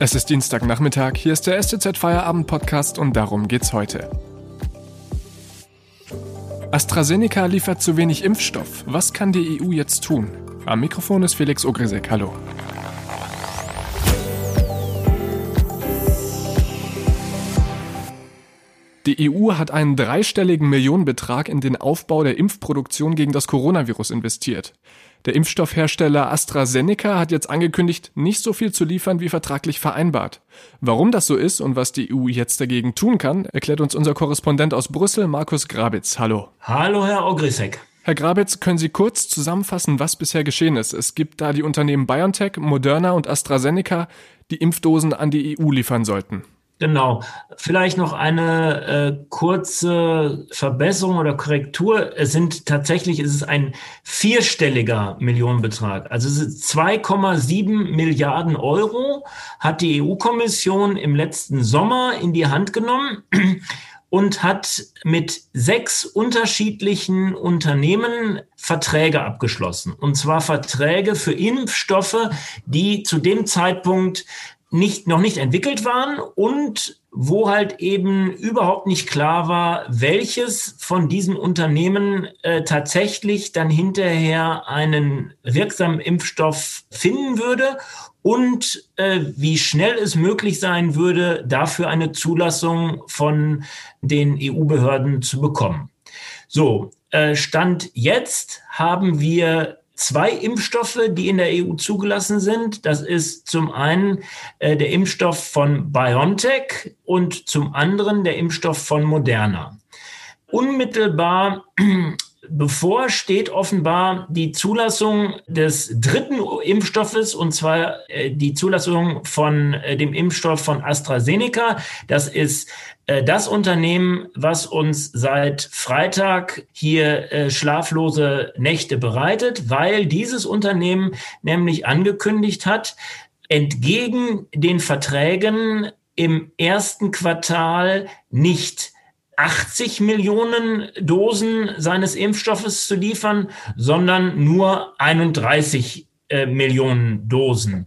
Es ist Dienstagnachmittag, hier ist der STZ Feierabend Podcast und darum geht's heute. AstraZeneca liefert zu wenig Impfstoff. Was kann die EU jetzt tun? Am Mikrofon ist Felix Ogrisek. Hallo. Die EU hat einen dreistelligen Millionenbetrag in den Aufbau der Impfproduktion gegen das Coronavirus investiert. Der Impfstoffhersteller AstraZeneca hat jetzt angekündigt, nicht so viel zu liefern wie vertraglich vereinbart. Warum das so ist und was die EU jetzt dagegen tun kann, erklärt uns unser Korrespondent aus Brüssel, Markus Grabitz. Hallo. Hallo, Herr Ogrisek. Herr Grabitz, können Sie kurz zusammenfassen, was bisher geschehen ist? Es gibt da die Unternehmen BioNTech, Moderna und AstraZeneca, die Impfdosen an die EU liefern sollten. Genau. Vielleicht noch eine äh, kurze Verbesserung oder Korrektur. Es sind tatsächlich, es ist ein vierstelliger Millionenbetrag. Also es ist 2,7 Milliarden Euro hat die EU-Kommission im letzten Sommer in die Hand genommen und hat mit sechs unterschiedlichen Unternehmen Verträge abgeschlossen. Und zwar Verträge für Impfstoffe, die zu dem Zeitpunkt nicht, noch nicht entwickelt waren und wo halt eben überhaupt nicht klar war, welches von diesen Unternehmen äh, tatsächlich dann hinterher einen wirksamen Impfstoff finden würde und äh, wie schnell es möglich sein würde, dafür eine Zulassung von den EU-Behörden zu bekommen. So, äh, Stand jetzt haben wir zwei Impfstoffe, die in der EU zugelassen sind. Das ist zum einen äh, der Impfstoff von BioNTech und zum anderen der Impfstoff von Moderna. Unmittelbar bevor steht offenbar die Zulassung des dritten Impfstoffes, und zwar äh, die Zulassung von äh, dem Impfstoff von AstraZeneca. Das ist äh, das Unternehmen, was uns seit Freitag hier schlaflose Nächte bereitet, weil dieses Unternehmen nämlich angekündigt hat, entgegen den Verträgen im ersten Quartal nicht 80 Millionen Dosen seines Impfstoffes zu liefern, sondern nur 31 äh, Millionen Dosen.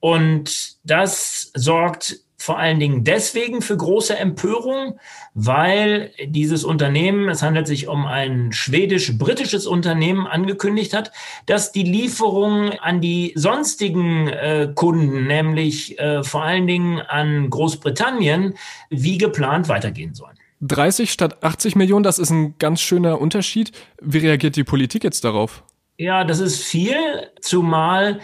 Und das sorgt vor allen Dingen deswegen für große Empörung, weil dieses Unternehmen, es handelt sich um ein schwedisch-britisches Unternehmen, angekündigt hat, dass die Lieferungen an die sonstigen äh, Kunden, nämlich äh, vor allen Dingen an Großbritannien, wie geplant weitergehen sollen. 30 statt 80 Millionen, das ist ein ganz schöner Unterschied. Wie reagiert die Politik jetzt darauf? Ja, das ist viel, zumal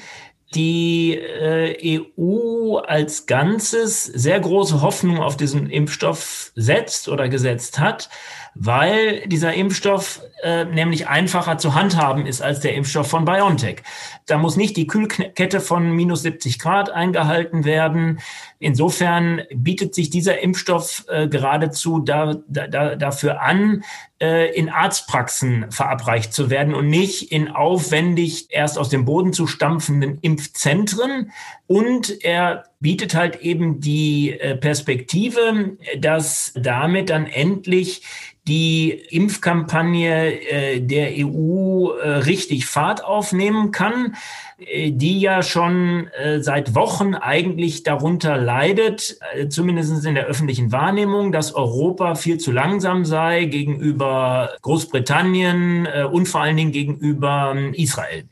die äh, EU als Ganzes sehr große Hoffnung auf diesen Impfstoff setzt oder gesetzt hat, weil dieser Impfstoff äh, nämlich einfacher zu handhaben ist als der Impfstoff von BioNTech. Da muss nicht die Kühlkette von minus 70 Grad eingehalten werden. Insofern bietet sich dieser Impfstoff äh, geradezu da, da, dafür an, äh, in Arztpraxen verabreicht zu werden und nicht in aufwendig erst aus dem Boden zu stampfenden Impfzentren. Und er bietet halt eben die äh, Perspektive, dass damit dann endlich die Impfkampagne äh, der EU äh, richtig Fahrt aufnehmen kann, äh, die ja schon äh, seit Wochen eigentlich darunter leidet, äh, zumindest in der öffentlichen Wahrnehmung, dass Europa viel zu langsam sei gegenüber Großbritannien äh, und vor allen Dingen gegenüber ähm, Israel.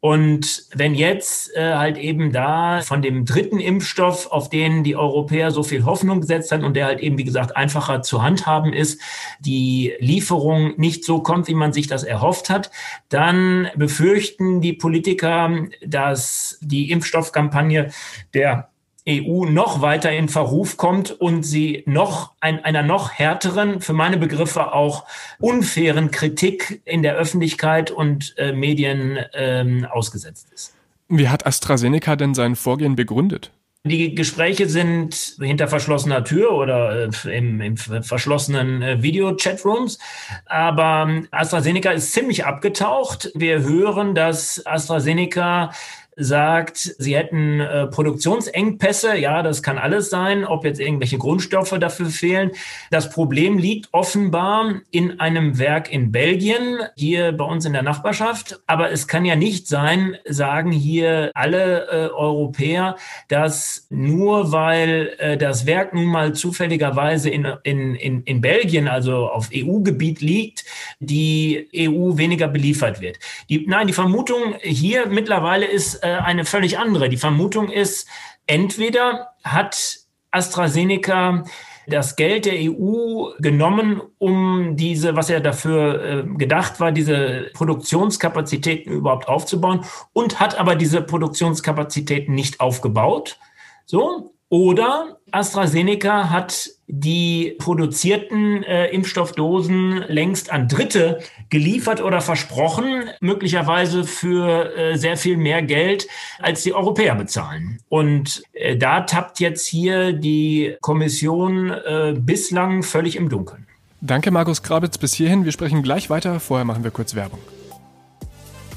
Und wenn jetzt äh, halt eben da von dem dritten Impfstoff, auf den die Europäer so viel Hoffnung gesetzt haben und der halt eben, wie gesagt, einfacher zu handhaben ist, die Lieferung nicht so kommt, wie man sich das erhofft hat, dann befürchten die Politiker, dass die Impfstoffkampagne der EU noch weiter in Verruf kommt und sie noch ein, einer noch härteren, für meine Begriffe auch unfairen Kritik in der Öffentlichkeit und äh, Medien ähm, ausgesetzt ist. Wie hat AstraZeneca denn sein Vorgehen begründet? Die Gespräche sind hinter verschlossener Tür oder äh, im, im verschlossenen äh, Video-Chatrooms. Aber ähm, AstraZeneca ist ziemlich abgetaucht. Wir hören, dass AstraZeneca sagt, sie hätten äh, Produktionsengpässe. Ja, das kann alles sein, ob jetzt irgendwelche Grundstoffe dafür fehlen. Das Problem liegt offenbar in einem Werk in Belgien, hier bei uns in der Nachbarschaft. Aber es kann ja nicht sein, sagen hier alle äh, Europäer, dass nur weil äh, das Werk nun mal zufälligerweise in, in, in, in Belgien, also auf EU-Gebiet liegt, die EU weniger beliefert wird. Die, nein, die Vermutung hier mittlerweile ist äh, eine völlig andere. Die Vermutung ist, entweder hat AstraZeneca das Geld der EU genommen, um diese, was ja dafür äh, gedacht war, diese Produktionskapazitäten überhaupt aufzubauen und hat aber diese Produktionskapazitäten nicht aufgebaut. So. Oder AstraZeneca hat die produzierten äh, Impfstoffdosen längst an Dritte geliefert oder versprochen, möglicherweise für äh, sehr viel mehr Geld, als die Europäer bezahlen. Und äh, da tappt jetzt hier die Kommission äh, bislang völlig im Dunkeln. Danke, Markus Grabitz, bis hierhin. Wir sprechen gleich weiter. Vorher machen wir kurz Werbung.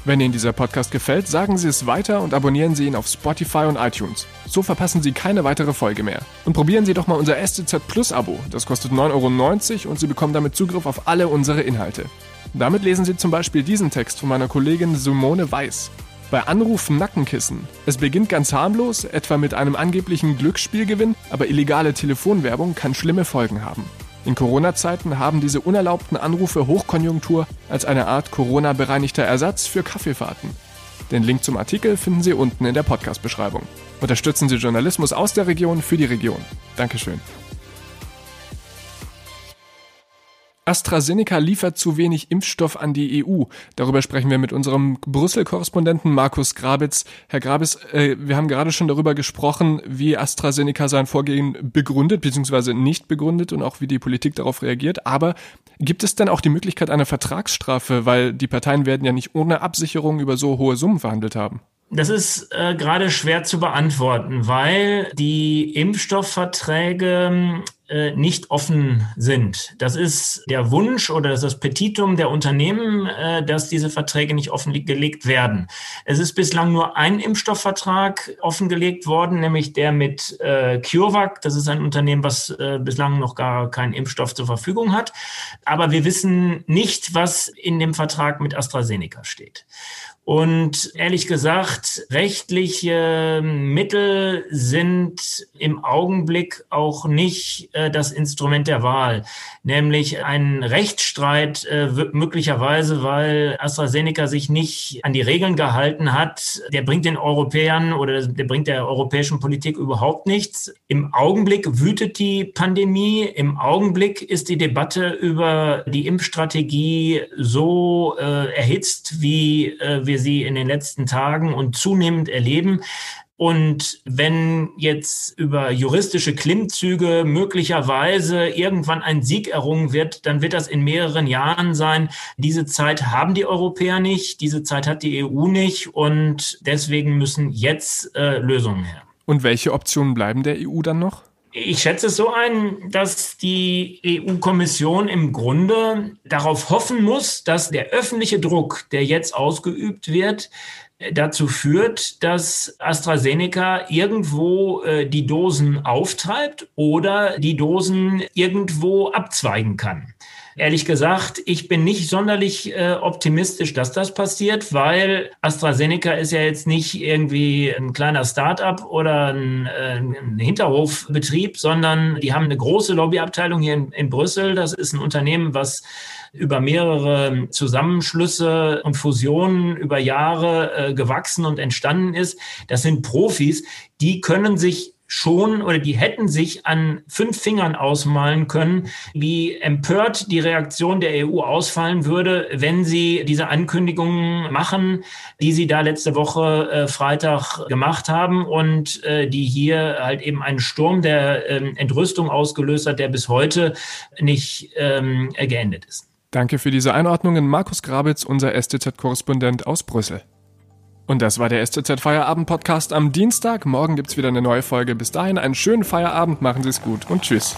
Wenn Ihnen dieser Podcast gefällt, sagen Sie es weiter und abonnieren Sie ihn auf Spotify und iTunes. So verpassen Sie keine weitere Folge mehr. Und probieren Sie doch mal unser STZ Plus Abo. Das kostet 9,90 Euro und Sie bekommen damit Zugriff auf alle unsere Inhalte. Damit lesen Sie zum Beispiel diesen Text von meiner Kollegin Simone Weiß. Bei Anruf Nackenkissen. Es beginnt ganz harmlos, etwa mit einem angeblichen Glücksspielgewinn, aber illegale Telefonwerbung kann schlimme Folgen haben. In Corona-Zeiten haben diese unerlaubten Anrufe Hochkonjunktur als eine Art Corona-bereinigter Ersatz für Kaffeefahrten. Den Link zum Artikel finden Sie unten in der Podcast-Beschreibung. Unterstützen Sie Journalismus aus der Region für die Region. Dankeschön. AstraZeneca liefert zu wenig Impfstoff an die EU. Darüber sprechen wir mit unserem Brüssel-Korrespondenten Markus Grabitz. Herr Grabitz, äh, wir haben gerade schon darüber gesprochen, wie AstraZeneca sein Vorgehen begründet bzw. nicht begründet und auch wie die Politik darauf reagiert. Aber gibt es denn auch die Möglichkeit einer Vertragsstrafe, weil die Parteien werden ja nicht ohne Absicherung über so hohe Summen verhandelt haben? Das ist äh, gerade schwer zu beantworten, weil die Impfstoffverträge nicht offen sind. Das ist der Wunsch oder das, das Petitum der Unternehmen, äh, dass diese Verträge nicht offengelegt werden. Es ist bislang nur ein Impfstoffvertrag offengelegt worden, nämlich der mit äh, CureVac. Das ist ein Unternehmen, was äh, bislang noch gar keinen Impfstoff zur Verfügung hat. Aber wir wissen nicht, was in dem Vertrag mit AstraZeneca steht. Und ehrlich gesagt, rechtliche Mittel sind im Augenblick auch nicht äh, das Instrument der Wahl. Nämlich ein Rechtsstreit äh, möglicherweise, weil AstraZeneca sich nicht an die Regeln gehalten hat, der bringt den Europäern oder der bringt der europäischen Politik überhaupt nichts. Im Augenblick wütet die Pandemie. Im Augenblick ist die Debatte über die Impfstrategie so äh, erhitzt, wie wir sie in den letzten Tagen und zunehmend erleben. Und wenn jetzt über juristische Klimmzüge möglicherweise irgendwann ein Sieg errungen wird, dann wird das in mehreren Jahren sein. Diese Zeit haben die Europäer nicht, diese Zeit hat die EU nicht und deswegen müssen jetzt äh, Lösungen her. Und welche Optionen bleiben der EU dann noch? Ich schätze es so ein, dass die EU-Kommission im Grunde darauf hoffen muss, dass der öffentliche Druck, der jetzt ausgeübt wird, dazu führt, dass AstraZeneca irgendwo äh, die Dosen auftreibt oder die Dosen irgendwo abzweigen kann. Ehrlich gesagt, ich bin nicht sonderlich äh, optimistisch, dass das passiert, weil AstraZeneca ist ja jetzt nicht irgendwie ein kleiner Start-up oder ein, äh, ein Hinterhofbetrieb, sondern die haben eine große Lobbyabteilung hier in, in Brüssel. Das ist ein Unternehmen, was über mehrere Zusammenschlüsse und Fusionen über Jahre äh, gewachsen und entstanden ist. Das sind Profis, die können sich schon oder die hätten sich an fünf Fingern ausmalen können, wie empört die Reaktion der EU ausfallen würde, wenn sie diese Ankündigungen machen, die sie da letzte Woche äh, Freitag gemacht haben und äh, die hier halt eben einen Sturm der ähm, Entrüstung ausgelöst hat, der bis heute nicht ähm, geendet ist. Danke für diese Einordnungen, Markus Grabitz, unser STZ-Korrespondent aus Brüssel. Und das war der STZ Feierabend Podcast am Dienstag. Morgen gibt's wieder eine neue Folge. Bis dahin einen schönen Feierabend, machen Sie es gut und tschüss.